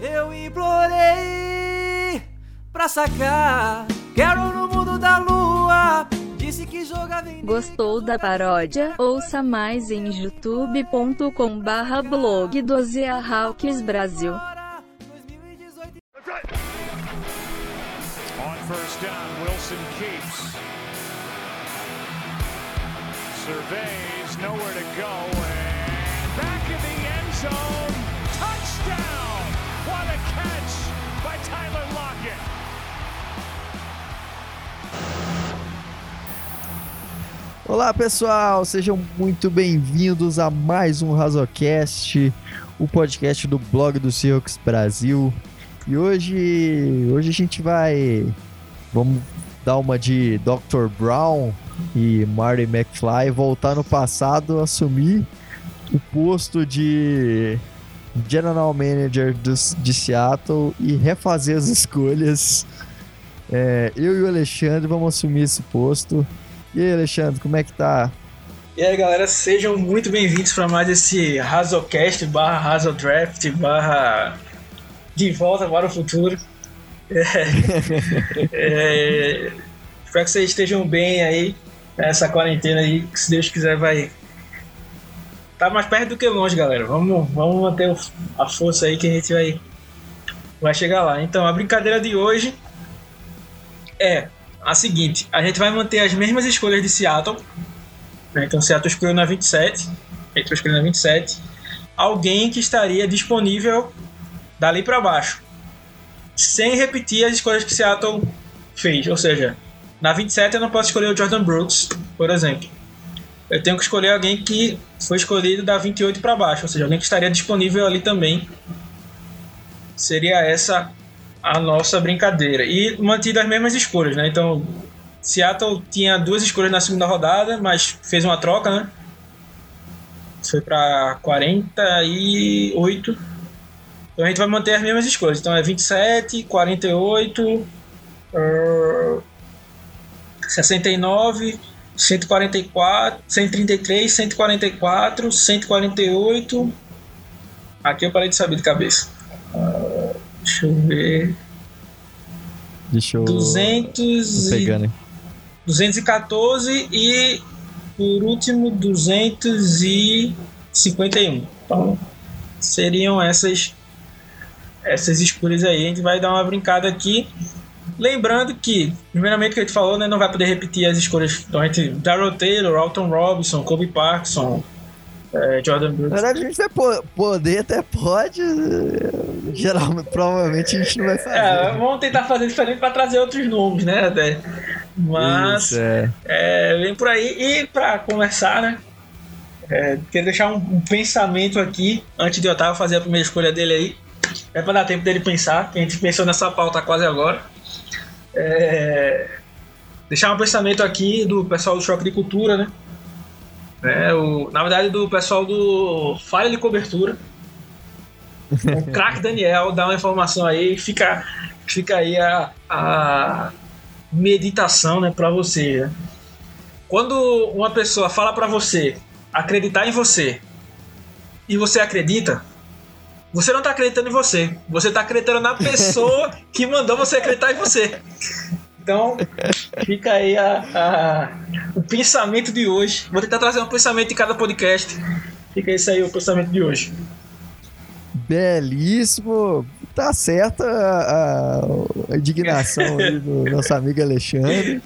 Eu implorei pra sacar. Quero no mundo da lua. Disse que jogava em. Gostou da paródia? Ouça mais em youtube.com barra blog do Zia Hawks Brasil. Agora, 2018 On first down, Wilson keeps. Surveys, nowhere to go, and back in the end zone. Olá pessoal, sejam muito bem-vindos a mais um Razocast, o podcast do blog do Seahawks Brasil. E hoje, hoje a gente vai, vamos dar uma de Dr. Brown e Marty McFly, voltar no passado, assumir o posto de General Manager dos, de Seattle e refazer as escolhas. É, eu e o Alexandre vamos assumir esse posto. E aí, Alexandre, como é que tá? E aí, galera, sejam muito bem-vindos para mais esse Razocast barra Razodraft barra De Volta para o Futuro. É, é, espero que vocês estejam bem aí nessa quarentena aí, que se Deus quiser vai tá mais perto do que longe, galera. Vamos, vamos manter a força aí que a gente vai, vai chegar lá. Então, a brincadeira de hoje é a seguinte: a gente vai manter as mesmas escolhas de Seattle. né? Então, Seattle escolheu na 27. A gente vai escolher na 27. Alguém que estaria disponível dali para baixo. Sem repetir as escolhas que Seattle fez. Ou seja, na 27 eu não posso escolher o Jordan Brooks, por exemplo. Eu tenho que escolher alguém que foi escolhido da 28 para baixo. Ou seja, alguém que estaria disponível ali também. Seria essa a nossa brincadeira. E mantido as mesmas escolhas, né? Então, Seattle tinha duas escolhas na segunda rodada, mas fez uma troca, né? Foi para 48. Então a gente vai manter as mesmas escolhas. Então é 27, 48, eh, 69, 144, 133, 144, 148. Aqui eu parei de saber de cabeça. Ah, deixa eu ver. Deixa eu. 200 Tô e... pegando aí. 214 e por último 251. Então seriam essas essas escolhas aí. A gente vai dar uma brincada aqui. Lembrando que, primeiramente que a gente falou, né, não vai poder repetir as escolhas. Então a gente Darrell Taylor, Alton Robinson, Kobe Parkinson, eh, Jordan Na Brooks. verdade, a gente vai po- poder, até pode. Geralmente, provavelmente a gente não vai fazer. É, vamos tentar fazer diferente para trazer outros nomes, né? Até. Mas Isso, é. É, vem por aí. E pra conversar, né? É, queria deixar um, um pensamento aqui, antes de Otávio fazer a primeira escolha dele aí. É pra dar tempo dele pensar, que a gente pensou nessa pauta quase agora. É, deixar um pensamento aqui do pessoal do Choque de Cultura, né? É, o, na verdade, do pessoal do Falha de Cobertura. O craque Daniel dá uma informação aí, fica, fica aí a, a meditação, né, para você. né? Quando uma pessoa fala para você acreditar em você e você acredita, você não tá acreditando em você, você tá acreditando na pessoa que mandou você acreditar em você. Então, fica aí a, a- o pensamento de hoje. Vou tentar trazer um pensamento de cada podcast. Fica isso aí o pensamento de hoje. Belíssimo. Tá certa a, a- indignação aí do nosso amigo Alexandre.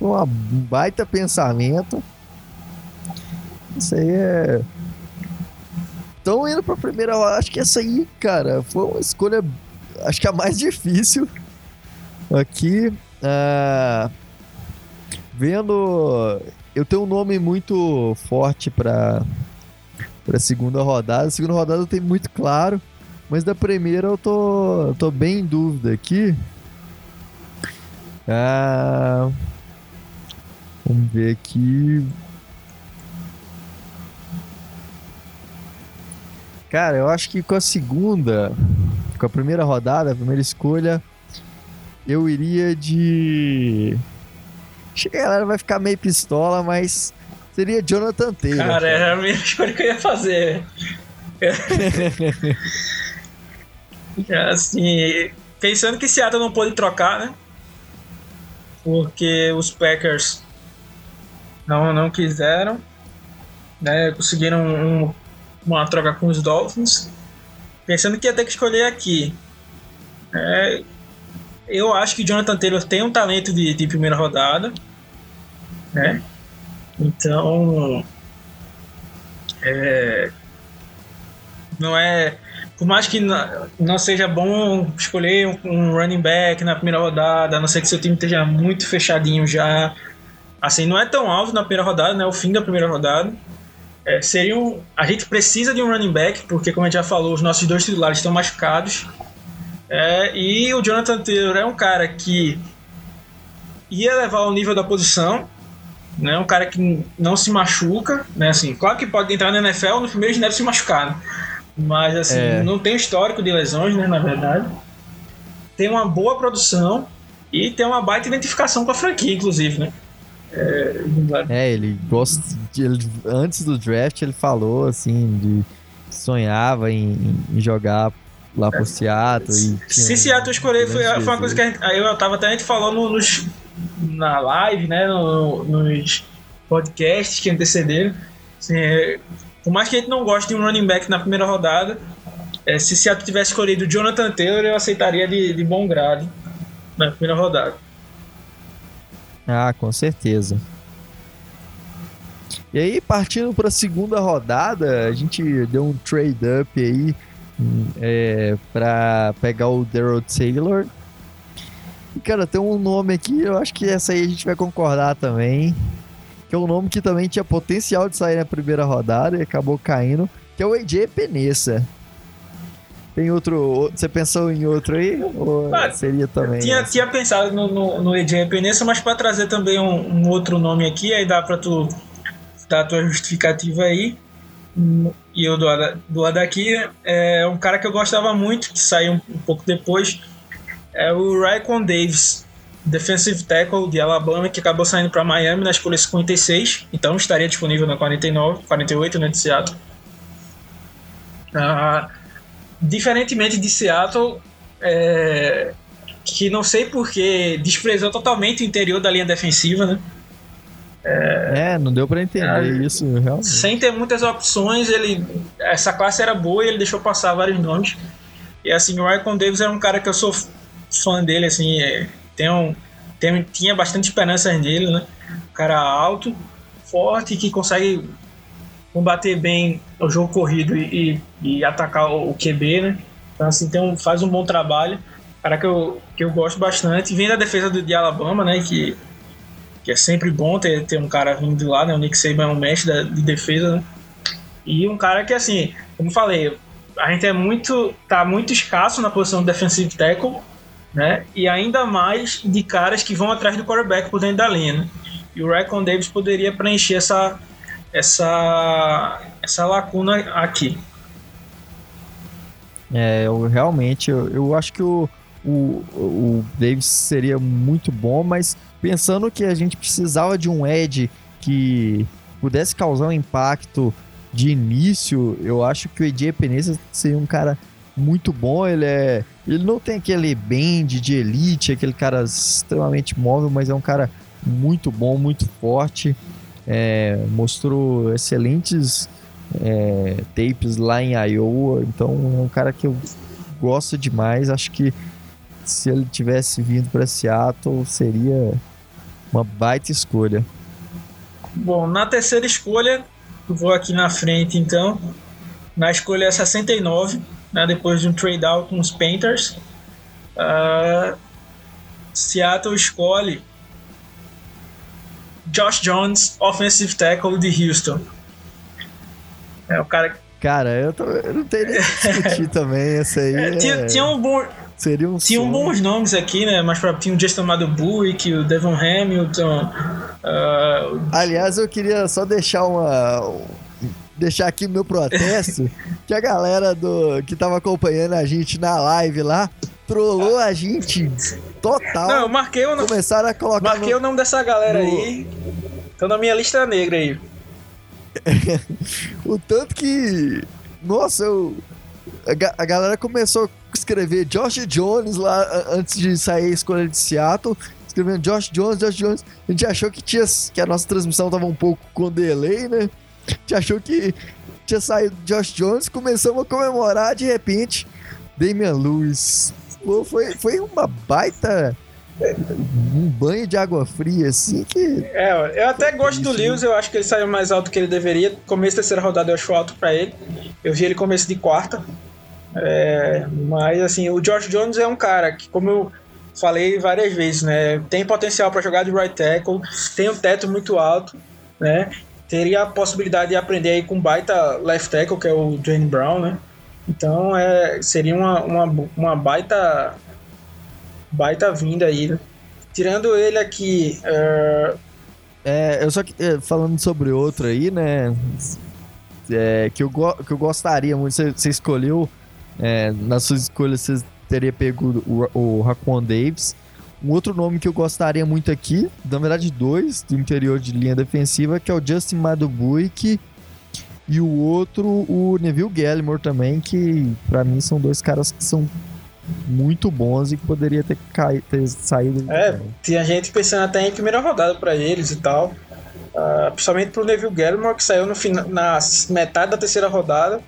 Um baita pensamento. Isso aí é. Estão indo pra primeira hora. Acho que essa aí, cara, foi uma escolha. Acho que a mais difícil aqui. Ah, vendo. Eu tenho um nome muito forte pra para segunda rodada. A segunda rodada eu tenho muito claro, mas da primeira eu tô, tô bem em dúvida aqui. Ah, vamos ver aqui. Cara, eu acho que com a segunda, com a primeira rodada, a primeira escolha, eu iria de. Acho que a galera vai ficar meio pistola, mas seria Jonathan Taylor. Cara, era a minha escolha que eu ia fazer. Assim, pensando que Seattle não pôde trocar, né? Porque os Packers não, não quiseram, né? Conseguiram um, uma troca com os Dolphins, pensando que ia ter que escolher aqui. É, eu acho que Jonathan Taylor tem um talento de, de primeira rodada, né? Então, é, não é por mais que não seja bom escolher um running back na primeira rodada, a não ser que seu time esteja muito fechadinho já. Assim, não é tão alto na primeira rodada, né? O fim da primeira rodada. É, seria um, a gente precisa de um running back, porque, como a gente já falou, os nossos dois titulares estão machucados. É, e o Jonathan Taylor é um cara que ia levar o nível da posição, né? Um cara que não se machuca, né? Assim, claro que pode entrar na NFL, no primeiro deve se machucar, né? Mas assim, é. não tem histórico de lesões, né, na verdade. Tem uma boa produção e tem uma baita identificação com a franquia, inclusive, né? É, é ele gosta. De, ele, antes do draft, ele falou assim de sonhava em, em jogar lá pro Seattle. E Se Seattle escolher, foi, foi uma coisa que gente, eu tava até a gente falando nos, na live, né? No, nos podcasts que antecederam. Assim, é, por mais que a gente não goste de um running back na primeira rodada, é, se Seattle tivesse escolhido o Jonathan Taylor, eu aceitaria de, de bom grado na primeira rodada. Ah, com certeza. E aí, partindo para a segunda rodada, a gente deu um trade-up aí é, para pegar o Daryl Taylor. E, cara, tem um nome aqui, eu acho que essa aí a gente vai concordar também que é um nome que também tinha potencial de sair na primeira rodada e acabou caindo, que é o AJ Penessa. Tem outro. Você pensou em outro aí? Ou ah, seria também? Tinha, tinha pensado no, no, no AJ Penessa, mas para trazer também um, um, outro nome aqui, aí dá para tu dar a tua justificativa aí. E eu do, do lado aqui é um cara que eu gostava muito, que saiu um, um pouco depois, é o Raikon Davis defensive tackle de Alabama, que acabou saindo para Miami na escolha 56, então estaria disponível na 49, 48, né, de Seattle. Ah, diferentemente de Seattle, é, que não sei porque desprezou totalmente o interior da linha defensiva, né? É, é não deu para entender é, isso, realmente. Sem ter muitas opções, ele essa classe era boa e ele deixou passar vários nomes. E assim, o Ryan Davis era um cara que eu sou fã dele, assim, é, tem um, tem, tinha bastante esperança nele, né? Um cara alto, forte, que consegue combater bem o jogo corrido e, e, e atacar o, o, QB, né? Então, assim, tem um, faz um bom trabalho. Cara que eu, que eu gosto bastante. Vem da defesa do, de Alabama, né? Que, que é sempre bom ter, ter um cara vindo de lá, né? O Nick Saban é um mestre de defesa, né? E um cara que, assim, como falei, a gente é muito. tá muito escasso na posição de defensive tackle né? E ainda mais de caras que vão atrás do quarterback por dentro da linha, né? E o Raikon Davis poderia preencher essa, essa, essa lacuna aqui. É, eu realmente, eu, eu acho que o, o, o Davis seria muito bom, mas pensando que a gente precisava de um Ed que pudesse causar um impacto de início, eu acho que o AJ Peneza seria um cara muito bom. Ele é. Ele não tem aquele bend de elite, aquele cara extremamente móvel, mas é um cara muito bom, muito forte. É, mostrou excelentes é, tapes lá em Iowa. Então é um cara que eu gosto demais. Acho que se ele tivesse vindo para Seattle seria uma baita escolha. Bom, na terceira escolha, vou aqui na frente então. Na escolha 69, né, depois de um trade out com os Panthers. Uh, Seattle escolhe Josh Jones, offensive tackle de Houston. É o cara. Cara, eu, tô, eu não tenho nem discutir também essa aí. É, tinha, é... tinha um bom. Seria um Tinham bons nomes aqui, né? Mas pra, tinha o Justin Madubuik, o Devon Hamilton. Uh... Aliás, eu queria só deixar uma, deixar aqui meu protesto, que a galera do que tava acompanhando a gente na live lá trollou a gente total. Não, eu marquei o nome. Começaram a colocar. Marquei no, o nome dessa galera no... aí. Estão na minha lista negra aí. o tanto que. Nossa, eu. A, galera começou escrever Josh Jones lá antes de sair a escolha de Seattle. Escrevendo Josh Jones, Josh Jones. A gente achou que, tinha, que a nossa transmissão tava um pouco com delay, né? A gente achou que tinha saído Josh Jones. Começamos a comemorar, de repente, Damian Lewis. Pô, foi, foi uma baita. Um banho de água fria, assim, que. É, eu até gosto do. Lewis, eu acho que ele saiu mais alto que ele deveria. Começo da terceira rodada eu acho alto pra ele. Eu vi ele começo de quarta. É, mas assim, o George Jones é um cara que, como eu falei várias vezes, né? Tem potencial pra jogar de right tackle, tem um teto muito alto, né? Teria a possibilidade de aprender aí com baita left tackle, que é o Jane Brown, né? Então é, seria uma, uma, uma baita baita vinda aí, né? Tirando ele aqui, é, É, eu só que, é, falando sobre outro aí, né? é, que, eu que eu gostaria muito, você escolheu, é, nas suas escolhas você teria pego o, o Raquan Davis. Um outro nome que eu gostaria muito aqui, na verdade dois, do interior de linha defensiva, que é o Justin Madubuik e o outro, o Neville Gallimore também, que pra mim são dois caras que são muito bons e que poderia ter, ter saído. É, tinha gente pensando até em primeira rodada pra eles e tal. Ah, principalmente pro Neville Gallimore, que saiu no fina- na metade da terceira rodada.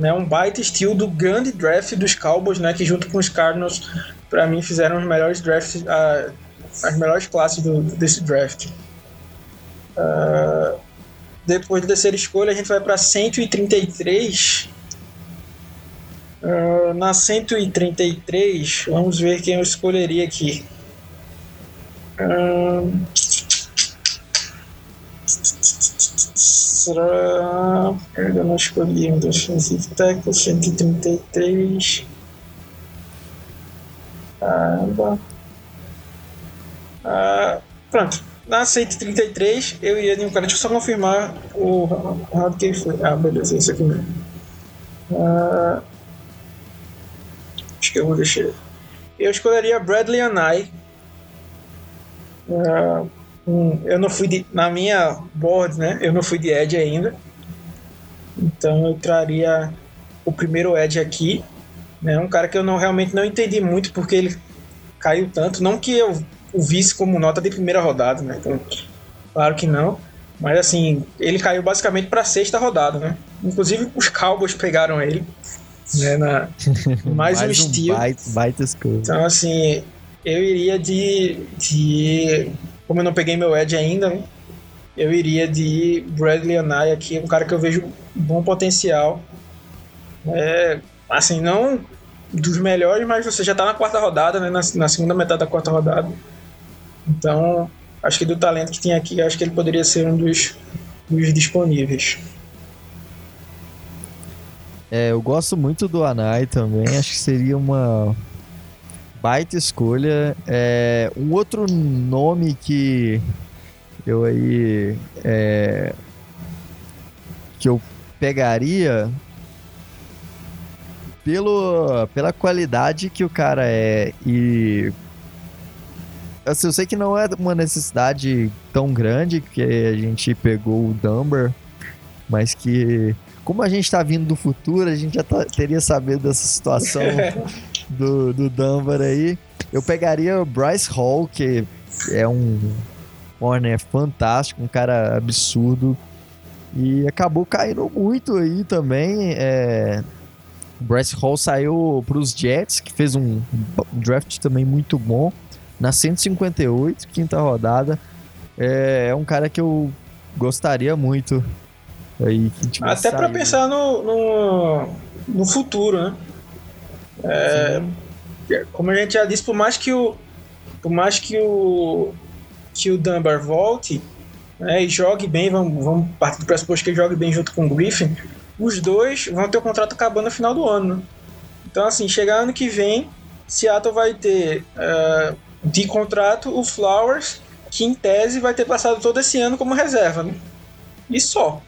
Né, um baita estilo do grande draft dos Cowboys, né, que junto com os Cardinals, pra mim, fizeram os melhores drafts, ah, as melhores classes do- desse draft. Ah, depois da terceira escolha, a gente vai pra 133. Ah, na 133, vamos ver quem eu escolheria aqui. Ahn, será. Eu não escolhi um defensive tackle, 133. Caramba. Ah, pronto. Na 133, eu ia de um cara. Deixa eu só confirmar o round que foi. Ah, beleza, esse aqui mesmo. Ah, acho que eu vou deixar. Eu escolheria Bradley Anai. Ah, hum, eu não fui de, na minha board, né? Eu não fui de Edge ainda. Então eu traria o primeiro Edge aqui. Né, um cara que eu não realmente não entendi muito porque ele caiu tanto. Não que eu o visse como nota de primeira rodada, né? Então, claro que não. Mas assim, ele caiu basicamente para sexta rodada, né? Inclusive os Cowboys pegaram ele. Né, na, mais, um estilo. Baita, baita escolha. Então, assim, eu iria de, de. Como eu não peguei meu Edge ainda, né? Eu iria de Bradley Anaya aqui, um cara que eu vejo bom potencial. É, assim, não dos melhores, mas você já tá na quarta rodada, né? Na, na segunda metade da quarta rodada. Então, acho que do talento que tem aqui, acho que ele poderia ser um dos, dos disponíveis. É, eu gosto muito do Anai também, acho que seria uma baita escolha. É, um outro nome que eu aí é, que eu pegaria pelo, pela qualidade que o cara é e assim, eu sei que não é uma necessidade tão grande que a gente pegou o Dumber, mas que como a gente tá vindo do futuro, a gente já tá- teria sabido dessa situação do, do Dunbar aí. Eu pegaria o Bryce Hall, que é um corner fantástico, um cara absurdo. E acabou caindo muito aí também. É... O Bryce Hall saiu para os Jets, que fez um draft também muito bom. Na 158, quinta rodada. É, é um cara que eu gostaria muito. Aí, Até para pensar no, no, no futuro, né? É, como a gente já disse, por mais que o por mais que o que o Dunbar volte né, e jogue bem, vamos, vamos partir do pressuposto que ele jogue bem junto com o Griffin, os dois vão ter o contrato acabando no final do ano. Então, assim, chegar ano que vem, Seattle vai ter eh, de contrato o Flowers, que em tese vai ter passado todo esse ano como reserva. Né? E só.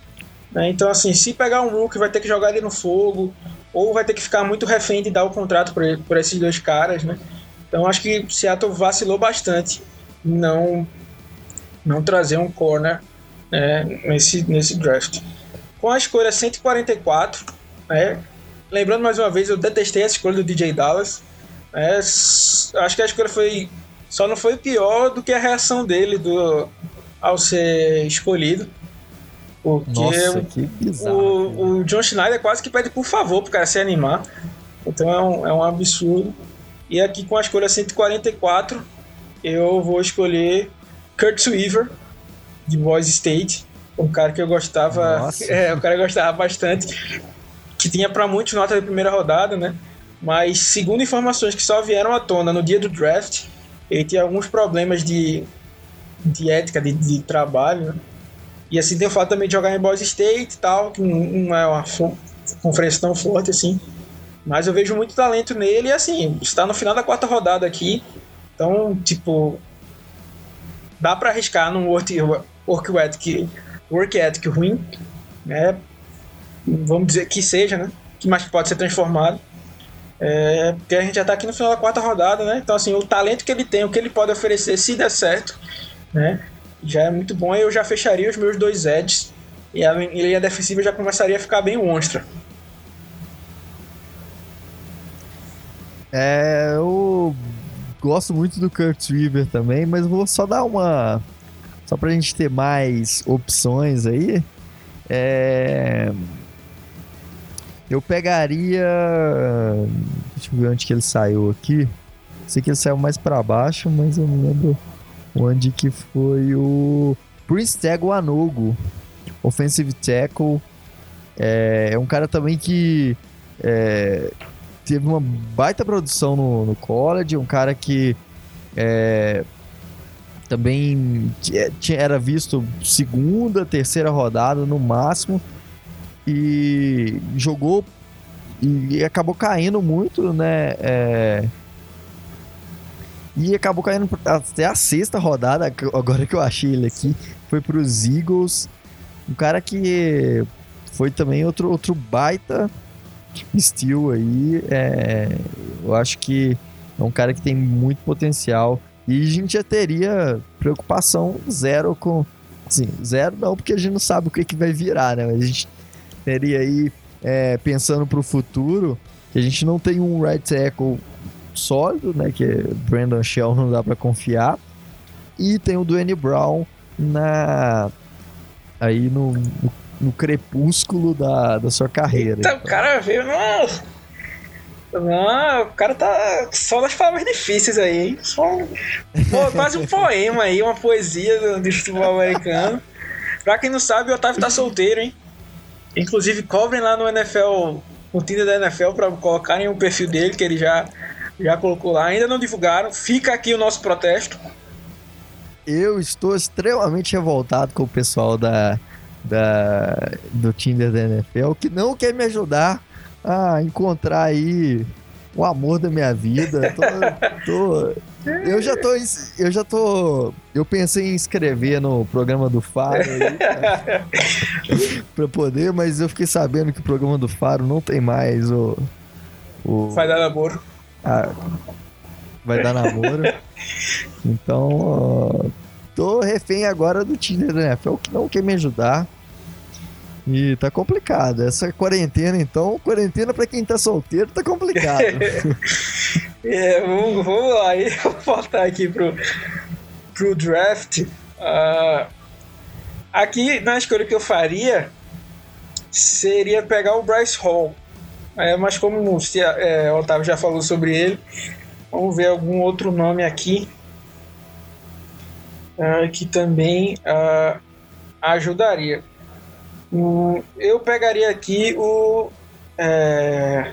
Né? Então, assim, se pegar um Rook, vai ter que jogar ele no fogo, ou vai ter que ficar muito refém de dar o contrato por esses dois caras, né? Então, acho que Seattle vacilou bastante não, não trazer um corner né, nesse, nesse draft. Com a escolha 144, né, lembrando mais uma vez, eu detestei essa escolha do DJ Dallas. É, s- acho que a escolha foi. Só não foi pior do que a reação dele do, ao ser escolhido. Porque Nossa, que bizarro. o, o John Schneider quase que pede por favor pro cara se animar. Então é um, é um absurdo. E aqui com a escolha 144, eu vou escolher Kurt Weaver, de Boise State. Um cara que eu gostava. Nossa. É, um cara que eu gostava bastante. Que tinha para muitos nota de primeira rodada, né? Mas segundo informações que só vieram à tona no dia do draft, ele tinha alguns problemas de, de ética, de, de trabalho, né? E assim tem o fato também de jogar em Boise State e tal, que não é uma conferência tão forte assim. Mas eu vejo muito talento nele e assim, está no final da quarta rodada aqui. Então, tipo, dá para arriscar num work, work ethic, work ethic ruim, né? Vamos dizer que seja, né? Que mais pode ser transformado. É, porque a gente já tá aqui no final da quarta rodada, né? Então, assim, o talento que ele tem, o que ele pode oferecer, se der certo, né? Já é muito bom. Eu já fecharia os meus dois edges e a linha defensiva já começaria a ficar bem monstra. É, eu gosto muito do Kurt Weaver também, mas vou só dar uma. Só pra gente ter mais opções aí. É, eu pegaria. Deixa eu ver onde que ele saiu aqui. Sei que ele saiu mais pra baixo, mas eu não lembro onde que foi o. Prince Teguanogo, offensive tackle. É, é um cara também que. é, teve uma baita produção no, no college, um cara que é, também é- era visto segunda, terceira rodada no máximo e jogou e acabou caindo muito, né? E acabou caindo até a sexta rodada, agora que eu achei ele aqui, foi para os Eagles, um cara que foi também outro, outro baita Steel aí, é, eu acho que é um cara que tem muito potencial e a gente já teria preocupação zero com, assim, zero não, porque a gente não sabe o que, que vai virar, né? Mas a gente teria aí, é, pensando para o futuro, que a gente não tem um right tackle sólido, né? Que Brandon Shell não dá para confiar e tem o Dwayne Brown na aí no, no, no crepúsculo da, da sua carreira. Então, o cara veio no. Não, o cara tá só nas palavras difíceis aí, hein? Só pô, quase um poema aí, uma poesia do futebol americano. Pra quem não sabe, o Otávio tá solteiro, hein? Inclusive, cobrem lá no NFL, no Tinder da NFL, pra colocarem o perfil dele, que ele já, já colocou lá. Ainda não divulgaram, fica aqui o nosso protesto. Eu estou extremamente revoltado com o pessoal da, da, do Tinder da NFL que não quer me ajudar a encontrar aí o amor da minha vida. Tô, tô- eu já tô. Eu já tô. Eu pensei em escrever no programa do Faro aí, pra, pra poder, mas eu fiquei sabendo que o programa do Faro não tem mais o. o dar namoro. a- vai dar namoro. Então, tô refém agora do Tinder da NFL, que não quer me ajudar. E tá complicado. Essa quarentena, então, quarentena pra quem tá solteiro tá complicado. É, vamos, vamos lá, aí eu vou voltar aqui pro, pro draft. Ah, aqui na escolha que eu faria seria pegar o Bryce Hall. É, mas como é, o Otávio já falou sobre ele, vamos ver algum outro nome aqui ah, que também ah, ajudaria. Eu pegaria aqui o é,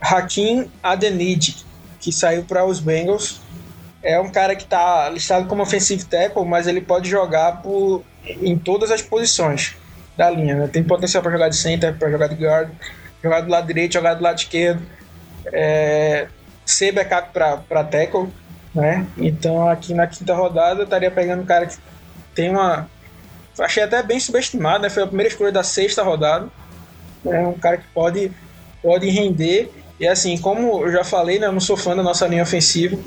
Hakim Adeniji, que saiu para os Bengals. É um cara que está listado como offensive tackle, mas ele pode jogar por, em todas as posições da linha. né? Tem potencial para jogar de center, para jogar de guard, jogar do lado direito, jogar do lado esquerdo, é, ser backup para tackle. Né? Então aqui na quinta rodada eu estaria pegando um cara que tem uma. Achei até bem subestimado, né? Foi a primeira escolha da sexta rodada. É um cara que pode, pode render. E assim, como eu já falei, né, eu não sou fã da nossa linha ofensiva.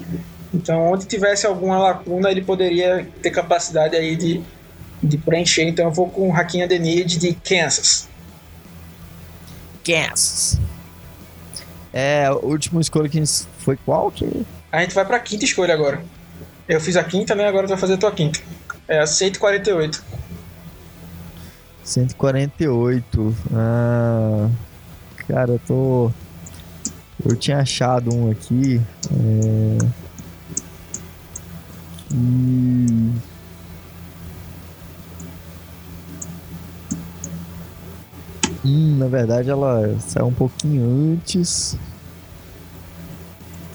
Então, onde tivesse alguma lacuna, ele poderia ter capacidade aí de, de preencher. Então, eu vou com o Hakim Adenid de Kansas. Kansas. É, a última escolha que a gente foi qual? Que... A gente vai pra quinta escolha agora. Eu fiz a quinta, né? Agora tu vai fazer a tua quinta. É a 148. 148. Ah, cara, eu tô. Eu tinha achado um aqui. É... Que... Hum, na verdade ela saiu um pouquinho antes.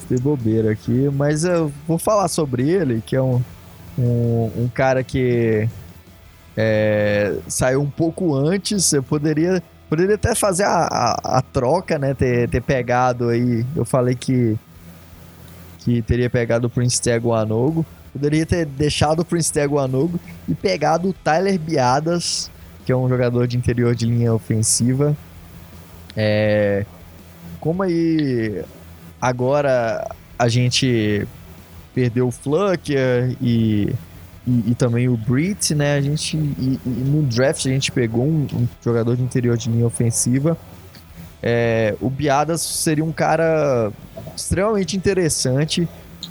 De bobeira aqui, mas eu vou falar sobre ele, que é um, um, um cara que é, saiu um pouco antes. Eu poderia, poderia até fazer a, a, a, troca, né? Ter, ter pegado aí. Eu falei que, que teria pegado o Prince Teguanogo. Poderia ter deixado o Prince Teguanogo e pegado o Tyler Biadas que é um jogador de interior de linha ofensiva. É, como aí agora a gente perdeu o Flucker e, e, e, também o Brit, né? A gente e, e, no draft a gente pegou um, um, jogador de interior de linha ofensiva. É, o Biadas seria um cara extremamente interessante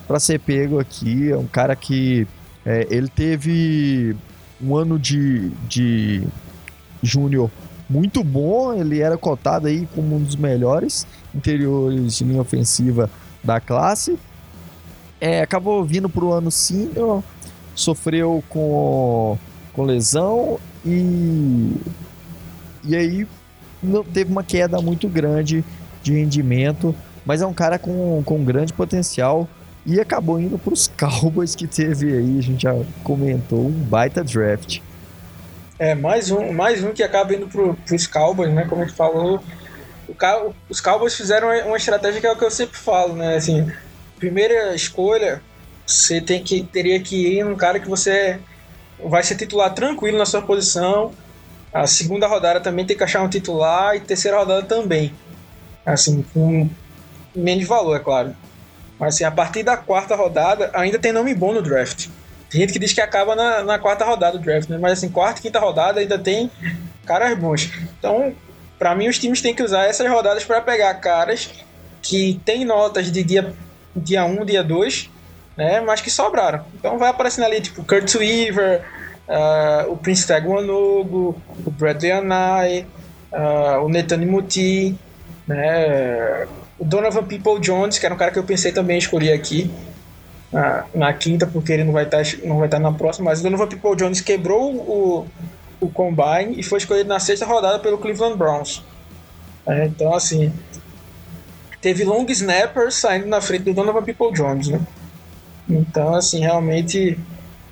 para ser pego aqui. É um cara que é, ele teve um ano de, de júnior muito bom, ele era cotado aí como um dos melhores interiores de linha ofensiva da classe. É, acabou vindo para o ano senior, sofreu com, com lesão e, e aí não, teve uma queda muito grande de rendimento, mas é um cara com, com grande potencial e acabou indo para os Cowboys que teve aí, a gente já comentou, um baita draft. É, mais um, mais um que acaba indo pro, pros Cowboys, né? Como a gente falou. Os Cowboys fizeram uma estratégia que é o que eu sempre falo, né? Assim, primeira escolha, você tem que, teria que ir num cara que você vai ser titular tranquilo na sua posição. A segunda rodada também tem que achar um titular e terceira rodada também. Assim, com menos valor, é claro. Mas assim, a partir da quarta rodada ainda tem nome bom no draft. Tem gente que diz que acaba na, na quarta rodada do draft, né? Mas assim, quarta e quinta rodada ainda tem caras bons. Então, para mim, os times têm que usar essas rodadas para pegar caras que têm notas de dia, dia 1, dia 2, né? Mas que sobraram. Então vai aparecendo ali, tipo, Kurt Weaver, uh, o Prince Taguanogo, o Bradley Anai, uh, o Netani Muti, né? O Donovan People Jones, que era um cara que eu pensei também escolher aqui na, na quinta, porque ele não vai estar tá, não vai estar tá na próxima, mas o Donovan People Jones quebrou o, o Combine e foi escolhido na sexta rodada pelo Cleveland Browns. É, então, assim, teve long snapper saindo na frente do Donovan People Jones, né? Então, assim, realmente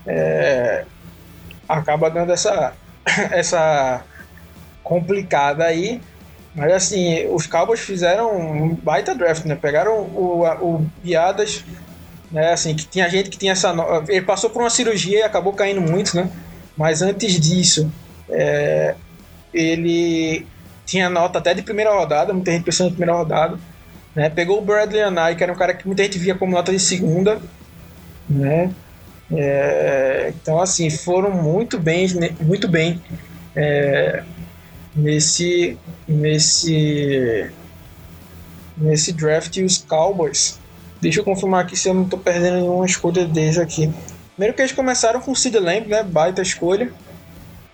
é, acaba dando essa, essa complicada aí. Mas, assim, os Cowboys fizeram um baita draft, né? Pegaram o, o Biadas né? Assim, que tinha gente que tinha essa. Ele passou por uma cirurgia e acabou caindo muito, né? Mas antes disso, é... ele tinha nota até de primeira rodada, muita gente pensando em primeira rodada. Né? Pegou o Bradley Anai, que era um cara que muita gente via como nota de segunda. Né? É... então, assim, foram muito bem, muito bem é... nesse, nesse, nesse draft os Cowboys. Deixa eu confirmar aqui se eu não tô perdendo nenhuma escolha deles aqui. Primeiro que eles começaram com o Sid Lamb, né? Baita escolha.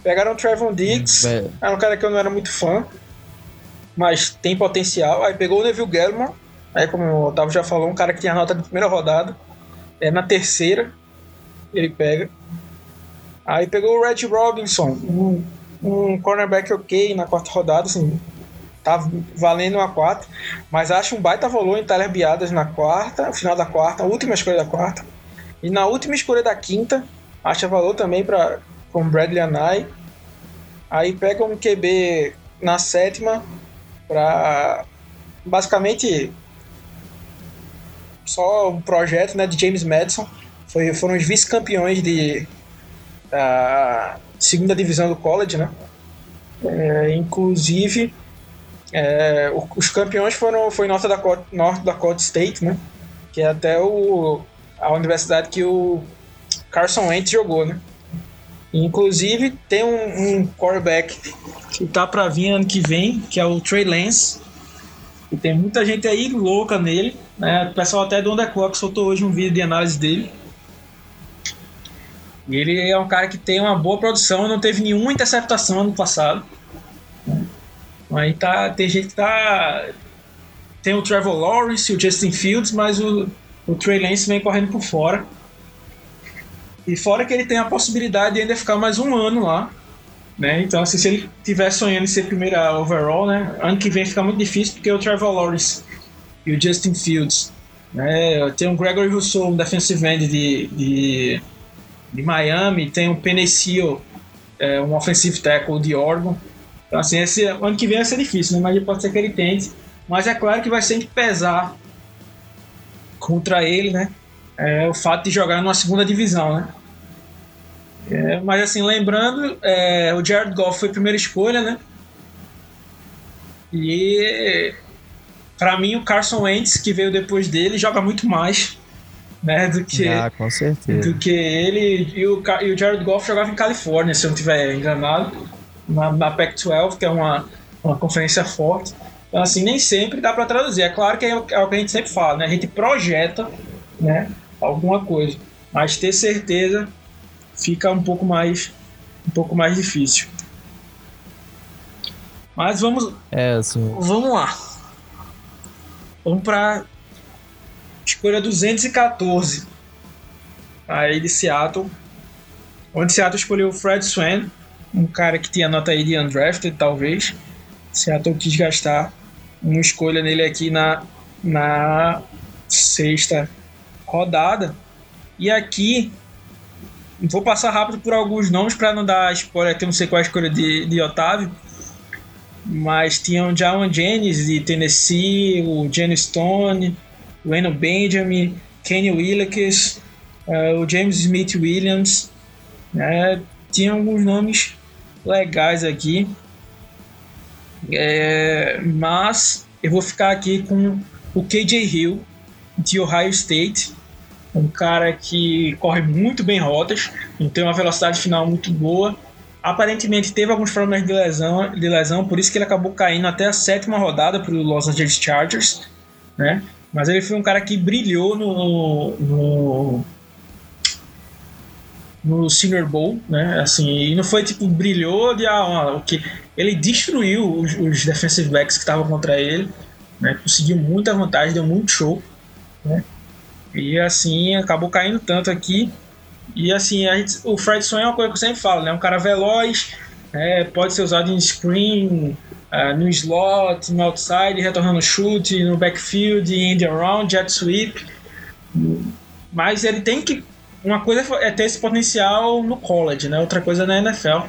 Pegaram o Trevon Diggs, hum, era um cara que eu não era muito fã, mas tem potencial. Aí pegou o Neville Gallimore, aí como o Otávio já falou, um cara que tinha nota de primeira rodada. É na terceira, ele pega. Aí pegou o Red Robinson, um, um cornerback ok na quarta rodada, assim, tá valendo a quarta, mas acho um baita valor em Tyler Biadas na quarta, final da quarta, última escolha da quarta. E na última escolha da quinta, acha valor também para com Bradley Anai. Aí pega um QB na sétima para basicamente só um projeto né, de James Madison. Foi, foram os vice-campeões de da segunda divisão do college, né? É, inclusive é, os campeões foram foi North Dakota, North Dakota State, né? Que é até o, a universidade que o Carson Wentz jogou, né? Inclusive tem um, um quarterback que tá para vir ano que vem, que é o Trey Lance. E tem muita gente aí louca nele, né? O pessoal até do Underclock soltou hoje um vídeo de análise dele. E ele é um cara que tem uma boa produção, não teve nenhuma interceptação ano passado. Aí tá, tem gente que tá. Tem o Trevor Lawrence, o Justin Fields, mas o, o Trey Lance vem correndo por fora. E fora que ele tem a possibilidade de ainda ficar mais um ano lá. Né? Então, assim, se ele tiver sonhando em ser primeira overall, né? ano que vem fica muito difícil porque o Trevor Lawrence e o Justin Fields. Né? Tem o Gregory Rousseau, um defensive end de, de, de Miami, tem o Penicil, é, um offensive tackle de Oregon. Então, assim, esse ano que vem vai ser difícil, né? mas pode ser que ele tente. Mas é claro que vai sempre pesar contra ele, né? É, o fato de jogar numa segunda divisão, né? É, mas assim, lembrando, é, o Jared Goff foi a primeira escolha, né? E para mim o Carson Wentz, que veio depois dele, joga muito mais né, do que Ah, com certeza. do que ele e o, e o Jared Goff jogava em Califórnia, se eu não estiver enganado, na, na Pac-12, que é uma, uma conferência forte. Então, assim, nem sempre dá para traduzir. É claro que é o, é o que a gente sempre fala, né? A gente projeta, né, alguma coisa, mas ter certeza fica um pouco mais um pouco mais difícil. Mas vamos É, assim, Vamos lá. Vamos para escolha 214. Aí de Seattle. Onde Seattle escolheu o Fred Swan, um cara que tinha nota aí de undrafted, talvez. Seattle quis gastar uma escolha nele aqui na, na sexta rodada. E aqui vou passar rápido por alguns nomes para não dar spoiler, que eu não sei qual é a escolha de, de Otávio mas tinham Jawan Jennings de Tennessee, o Jenny Stone, Eno Benjamin, Kenny Willekes, eh, o James Smith Williams, né? tinha alguns nomes legais aqui, É, mas eu vou ficar aqui com o KJ Hill de Ohio State, um cara que corre muito bem rotas, não tem uma velocidade final muito boa, aparentemente teve alguns problemas de lesão, de lesão, por isso que ele acabou caindo até a sétima rodada para o Los Angeles Chargers, né? Mas ele foi um cara que brilhou no, no, no Senior Bowl, né? Assim, e não foi tipo brilhou de ah, o que ele destruiu os, os defensive backs que estavam contra ele, né? Conseguiu muita vantagem, deu muito show, né? E assim acabou caindo tanto aqui e assim, gente, o Fred Swan é uma coisa que eu sempre falo, né? Um cara veloz, é, pode ser usado em screen, ah, no slot, no outside, retornando chute, no backfield, end around, jet sweep. Mas ele tem que. Uma coisa é ter esse potencial no college, né? Outra coisa na NFL.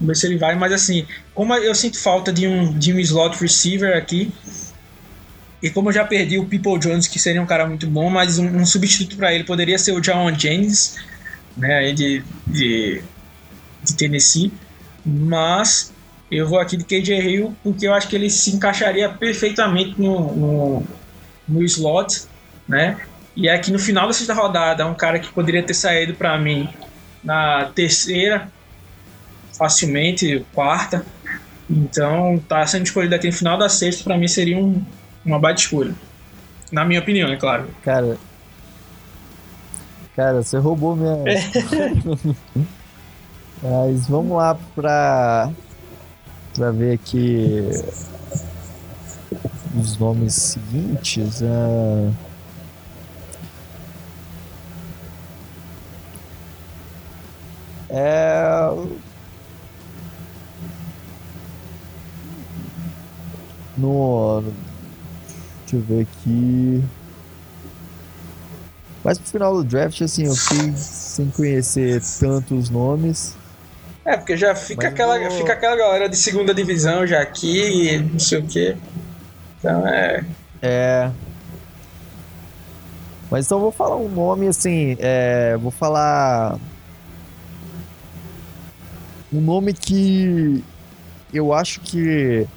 Vamos ver se ele vai, mas assim, como eu sinto falta de um, de um slot receiver aqui, e como eu já perdi o People Jones, que seria um cara muito bom, mas um, um substituto para ele poderia ser o Jawan Jennings, né, de, de, de Tennessee. Mas eu vou aqui de KJ Hill porque eu acho que ele se encaixaria perfeitamente no, no, no slot, né? E aqui no final da sexta rodada, um cara que poderia ter saído para mim na terceira, facilmente, quarta. Então, tá sendo escolhido aqui no final da sexta, para mim seria um, uma baita escolha. Na minha opinião, é claro. cara. Cara, você roubou minha. Mas vamos lá pra. Pra ver aqui. Os nomes seguintes. ah. É. No. Deixa eu ver aqui. Mas pro final do draft, assim, eu fui sem conhecer tantos nomes. É, porque já fica Mas aquela, vou- fica aquela galera de segunda divisão já aqui, não sei o quê. Então é. É. Mas então eu vou falar um nome assim. É, vou falar. Um nome que eu acho que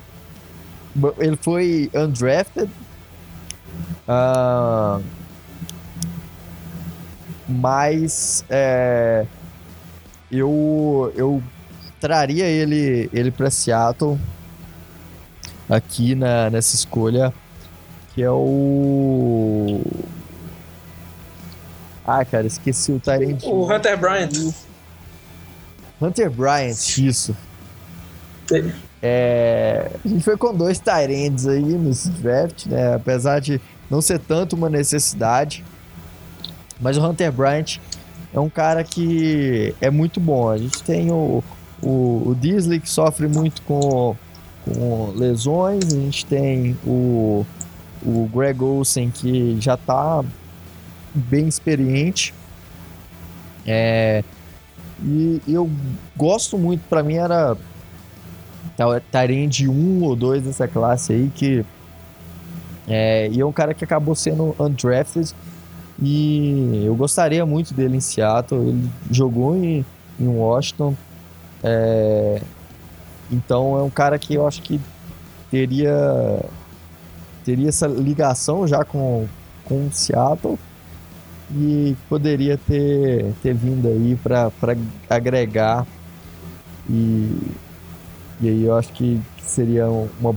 ele foi undrafted. ah, mas é, eu, eu traria ele, ele para Seattle aqui na, nessa escolha. que é o. Ah, cara, esqueci o Tyrant. O Hunter Bryant. Hunter Bryant, isso. É, a gente foi com dois Tyrants aí nesse draft, né? Apesar de não ser tanto uma necessidade. Mas o Hunter Bryant é um cara que é muito bom. A gente tem o, o, o Disley que sofre muito com, com lesões. A gente tem o, o Greg Olsen que já está bem experiente. É, e eu gosto muito, para mim era Tyrande um ou dois dessa classe aí que é, e é um cara que acabou sendo undrafted e eu gostaria muito dele em Seattle. Ele jogou em, em Washington, é, então é um cara que eu acho que teria teria essa ligação já com com Seattle. E poderia ter, ter vindo aí para agregar. E, e aí eu acho que seria uma,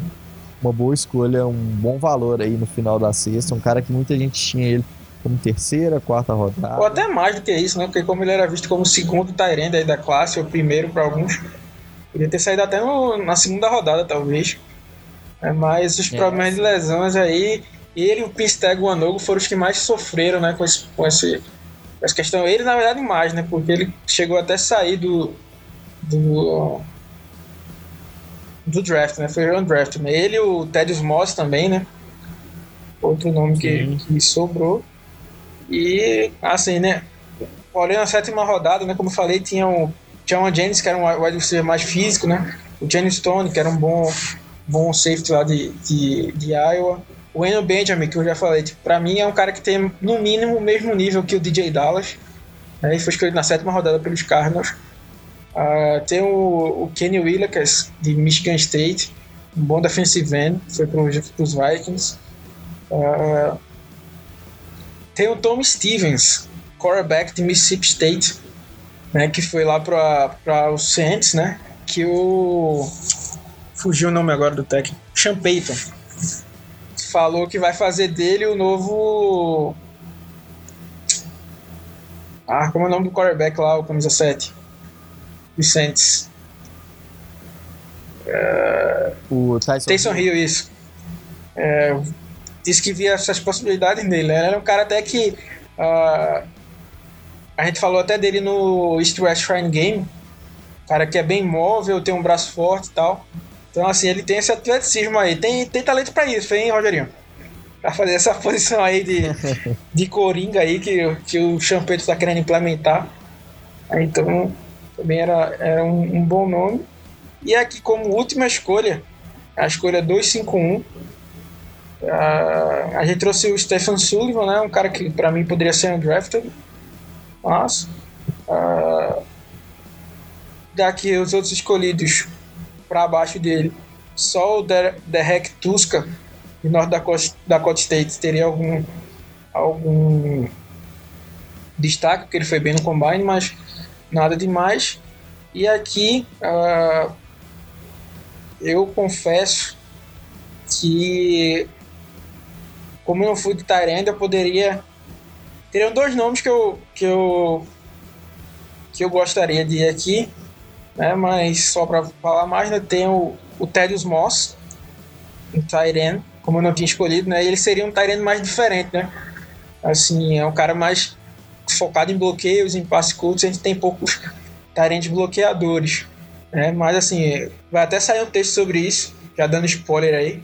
uma boa escolha, um bom valor aí no final da sexta, um cara que muita gente tinha ele como terceira, quarta rodada. Ou até mais do que isso, né? Porque como ele era visto como segundo Tyrande aí da classe, ou primeiro para alguns, podia ter saído até no, na segunda rodada, talvez. É, mas os é. problemas de lesões aí ele e o Pisteg Wanogo foram os que mais sofreram, né, com, esse, com esse, essa questão. Ele, na verdade, mais, né, porque ele chegou até sair do, do, do draft, né, foi undraft, né. Ele e o Ted Moss também, né, outro nome que, que sobrou. E, assim, né, olhando a sétima rodada, né, como eu falei, tinha o John Jennings, que era um wide receiver mais físico, né, o Jenny Stone, que era um bom, bom safety lá de, de, de Iowa, o Eno Benjamin, que eu já falei, tipo, pra mim é um cara que tem no mínimo o mesmo nível que o DJ Dallas. Né? Ele foi escolhido na sétima rodada pelos Cardinals. Uh, tem o, o Kenny Willekes, de Michigan State, um bom defensive end, foi para os Vikings. Uh, tem o Tom Stevens, quarterback de Mississippi State, né, que foi lá para os Saints, né, que o... fugiu o nome agora do técnico, Sean Payton falou que vai fazer dele o novo. Ah, como é o nome do quarterback lá, o camisa 7? Vicentes. É... O Tyson, Tyson Hill, isso. É... Disse que via essas possibilidades nele. Né? Ele era um cara até que. Uh... A gente falou até dele no East West Shrine Game. Cara que é bem móvel, tem um braço forte e tal. Então, assim, ele tem esse atleticismo aí. Tem, tem talento para isso, hein, Rogerinho? Pra fazer essa posição aí de, de coringa aí que, que o Champeto tá querendo implementar. Então, também era, era um, um bom nome. E aqui, como última escolha, a escolha 251, a, a gente trouxe o Stephen Sullivan, né? Um cara que para mim poderia ser um drafted. Mas. Uh, daqui os outros escolhidos para baixo dele. Só o Derek Tuska, de Norte Dakota, Dakota State, teria algum, algum destaque, porque ele foi bem no combine, mas nada demais. E aqui uh, eu confesso que, como eu não fui de Tyrande, eu poderia. Teriam dois nomes que eu, que eu, que eu gostaria de ir aqui né? Mas só para falar mais, né, tem o, o Thaddeus Moss, um Tyren, como eu não tinha escolhido, né? Ele seria um Tyren mais diferente, né? Assim, é um cara mais focado em bloqueios, em passe curtos, a gente tem poucos Tyrens bloqueadores, né? Mas assim, vai até sair um texto sobre isso, já dando spoiler aí.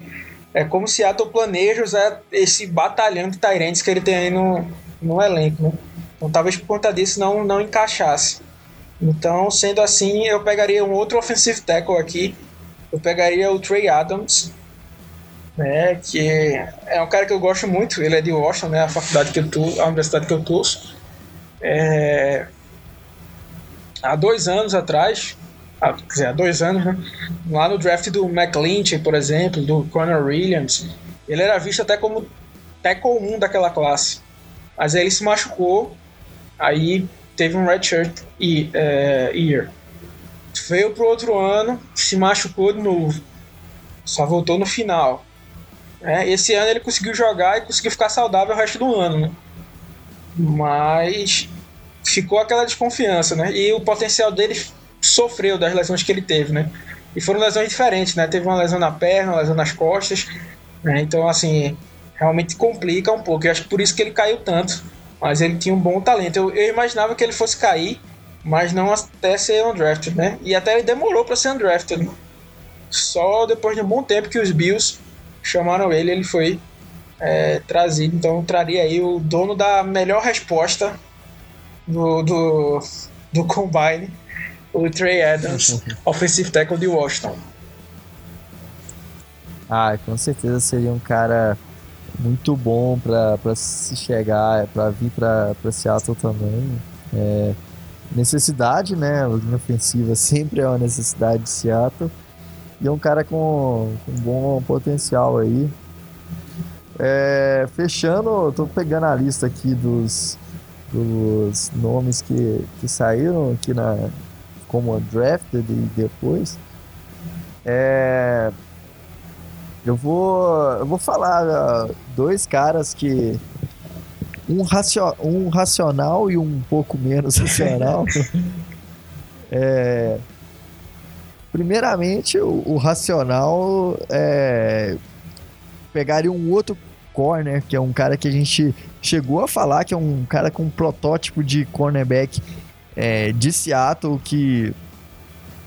É como se Seattle planeja usar esse batalhão de Tyrants que ele tem aí no, no elenco, né? Então talvez por conta disso não, não encaixasse. Então, sendo assim, eu pegaria um outro offensive tackle aqui. Eu pegaria o Trey Adams, né, que é um cara que eu gosto muito. Ele é de Washington, né, a faculdade que eu tô, a universidade que eu torço. É, há dois anos atrás, há, quer dizer, há dois anos, né, lá no draft do McLinch, por exemplo, do Conor Williams, ele era visto até como tackle 1 daquela classe. Mas aí ele se machucou, aí teve um redshirt e, é, year. Veio pro outro ano, se machucou de novo. Só voltou no final. É, esse ano ele conseguiu jogar e conseguiu ficar saudável o resto do ano, né? Mas ficou aquela desconfiança, né? E o potencial dele sofreu das lesões que ele teve, né? E foram lesões diferentes, né? Teve uma lesão na perna, uma lesão nas costas, né? Então, assim, realmente complica um pouco. Eu acho que por isso que ele caiu tanto. Mas ele tinha um bom talento. Eu, eu imaginava que ele fosse cair, mas não até ser undrafted, né? E até ele demorou para ser undrafted. Só depois de um bom tempo que os Bills chamaram ele, ele foi é, trazido. Então traria aí o dono da melhor resposta do, do, do Combine, o Trey Adams, offensive tackle de Washington. Ah, com certeza seria um cara muito bom para se chegar, para vir para Seattle também. É, necessidade, né? A linha ofensiva sempre é uma necessidade de Seattle. E é um cara com, com bom potencial aí. É, fechando, tô pegando a lista aqui dos, dos nomes que, que saíram aqui na, como drafted e depois. É, eu vou, eu vou falar uh, dois caras que um, racio, um racional e um pouco menos racional. é, primeiramente, o, o racional é, pegaria um outro corner, que é um cara que a gente chegou a falar que é um cara com um protótipo de cornerback é, de Seattle que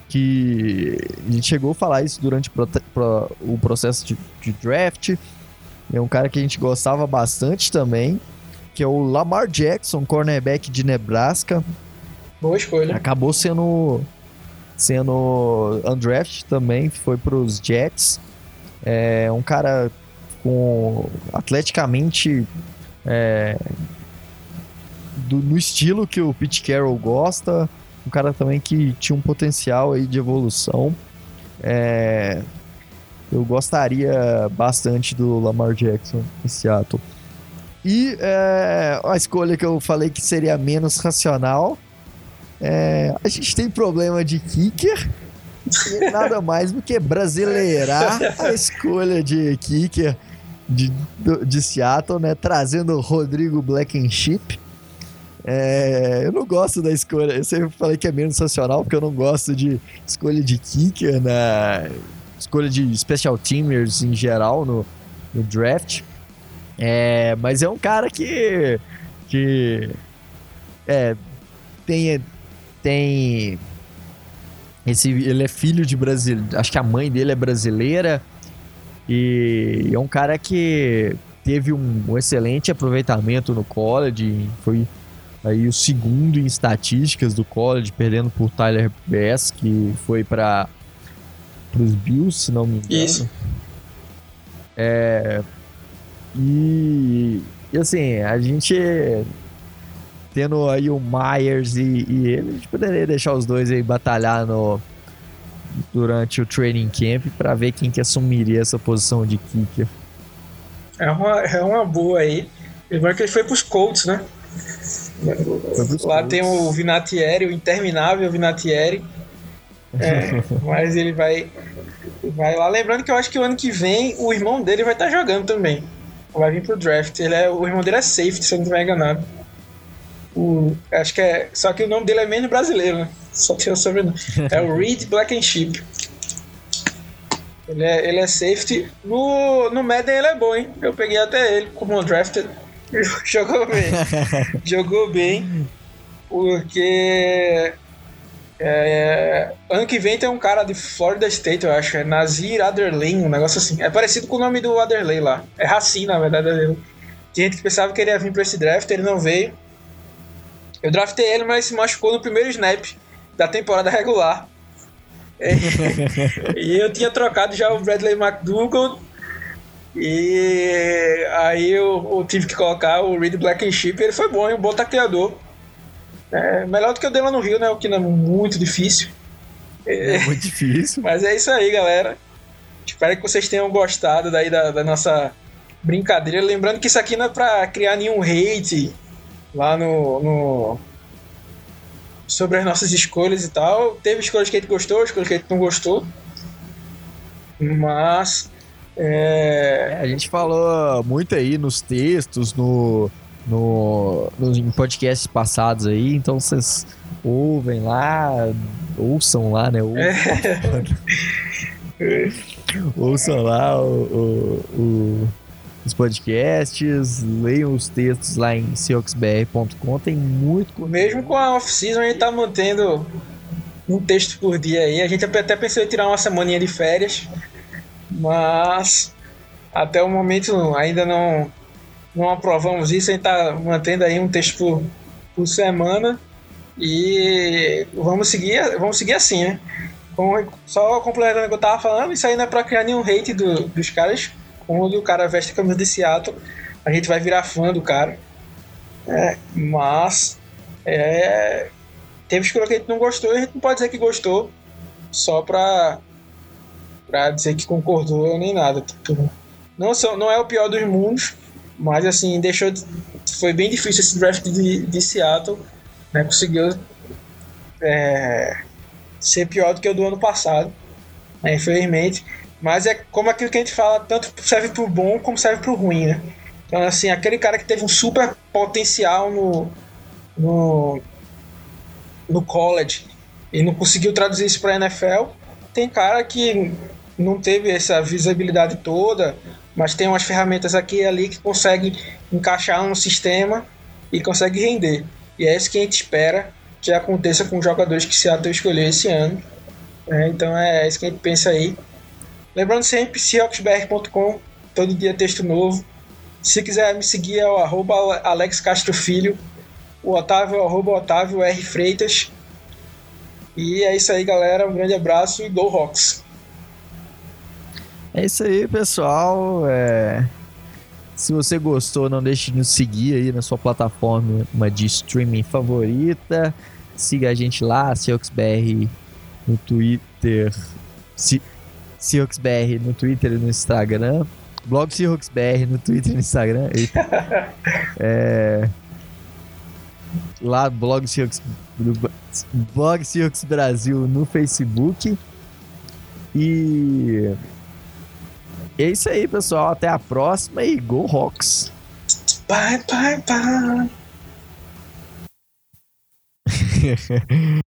que a gente chegou a falar isso durante o processo de, de draft. É um cara que a gente gostava bastante também, que é o Lamar Jackson, cornerback de Nebraska. Boa escolha. Acabou sendo sendo undrafted também, foi para os Jets. É um cara com atleticamente é, do, no estilo que o Pete Carroll gosta, um cara também que tinha um potencial aí de evolução. É, eu gostaria bastante do Lamar Jackson em Seattle. E é, a escolha que eu falei que seria menos racional. É, a gente tem problema de kicker. nada mais do que brasileirar a escolha de kicker de, de Seattle, né? Trazendo o Rodrigo Blackenship. É, eu não gosto da escolha. Eu sempre falei que é menos sensacional porque eu não gosto de escolha de kicker na escolha de special teamers em geral no, no draft. É, mas é um cara que que é, tem tem esse ele é filho de brasileiro. Acho que a mãe dele é brasileira e é um cara que teve um, um excelente aproveitamento no college, foi aí o segundo em estatísticas do college, perdendo por Tyler Bass, que foi para os Bills, se não me engano. Isso. É, e, e assim, a gente tendo aí o Myers e, e, ele, a gente poderia deixar os dois aí batalhar no durante o training camp para ver quem que assumiria essa posição de kicker. É uma, é uma boa aí. Lembrando que ele foi pros Colts, né? Lá tem o Vinatieri, o interminável Vinatieri. É, mas ele vai, vai lá. Lembrando que eu acho que o ano que vem o irmão dele vai estar tá jogando também. Vai vir pro draft. Ele é, o irmão dele é safety, se eu não estiver enganado. O, acho que é. Só que o nome dele é menos brasileiro, né? Só tem o sobrenome. É o Reed Black and Sheep. Ele é, ele é safety. No, no Madden ele é bom, hein? Eu peguei até ele como drafted. Jogou bem. Jogou bem. Porque. É, ano que vem tem um cara de Florida State, eu acho. É Nazir Adderley, um negócio assim. É parecido com o nome do Adderley lá. É Racine, na verdade. É Tinha gente que pensava que ele ia vir pra esse draft, ele não veio. Eu draftei ele, mas se machucou no primeiro snap da temporada regular. e eu tinha trocado já o Bradley McDougall e aí eu, eu, tive que colocar o Reed Black and ele foi bom, um bom tacleador. É, melhor do que o dele lá no Rio, né? O que não é muito difícil. É, é muito difícil. Mas é isso aí, galera. Espero que vocês tenham gostado daí da, da nossa brincadeira. Lembrando que isso aqui não é pra criar nenhum hate lá no, no, sobre as nossas escolhas e tal. Teve escolhas que a gente gostou, escolhas que a gente não gostou. Mas É, É, a gente falou muito aí nos textos, no, no, nos em podcasts passados aí, então vocês ouvem lá, ouçam lá, né? Ouçam, ouçam lá o, o- o- os podcasts, leiam os textos lá em seoxbr.com, tem muito conteúdo. mesmo com a off-season, a gente tá mantendo um texto por dia aí. A gente até pensou em tirar uma semaninha de férias, mas até o momento ainda não, não aprovamos isso. A gente tá mantendo aí um texto por, por semana e vamos seguir, vamos seguir assim, né? Só complementando o que eu tava falando, isso aí não é pra criar nenhum hate do- dos caras. Quando o cara veste a camisa de Seattle, a gente vai virar fã do cara. É, mas é, teve escolha que a gente não gostou e a gente não pode dizer que gostou só pra, pra dizer que concordou nem nada. Tipo, não, são, não é o pior dos mundos, mas assim, deixou. de- Foi bem difícil esse draft de, de Seattle. Né, conseguiu é, ser pior do que o do ano passado, né, infelizmente. Mas é como aquilo que a gente fala, tanto serve pro bom como serve pro ruim, né? Então, assim, aquele cara que teve um super potencial no, no, no college e não conseguiu traduzir isso para NFL. Tem cara que não teve essa visibilidade toda, mas tem umas ferramentas aqui e ali que consegue encaixar no sistema e consegue render. E é isso que a gente espera que aconteça com os jogadores que Seattle escolheu esse ano. né? então é isso que a gente pensa aí. Lembrando sempre, seahawksbr.com, todo dia texto novo. Se quiser me seguir é o arroba Alex Castro Filho. O Otávio é arroba Otávio R. Freitas. E é isso aí, galera. Um grande abraço e Go Rocks! É isso aí, pessoal. É, Se você gostou, não deixe de nos seguir aí na sua plataforma de streaming favorita. Siga a gente lá, SeoxBR no Twitter. Se... SeoxBR no Twitter e no Instagram. Blog SeoxBR no Twitter e no Instagram. Eita. É... Lá, Blog Seahawks, Blog Seahawks Brasil no Facebook. E é isso aí, pessoal. Até a próxima e Go Rocks! Bye, bye, bye!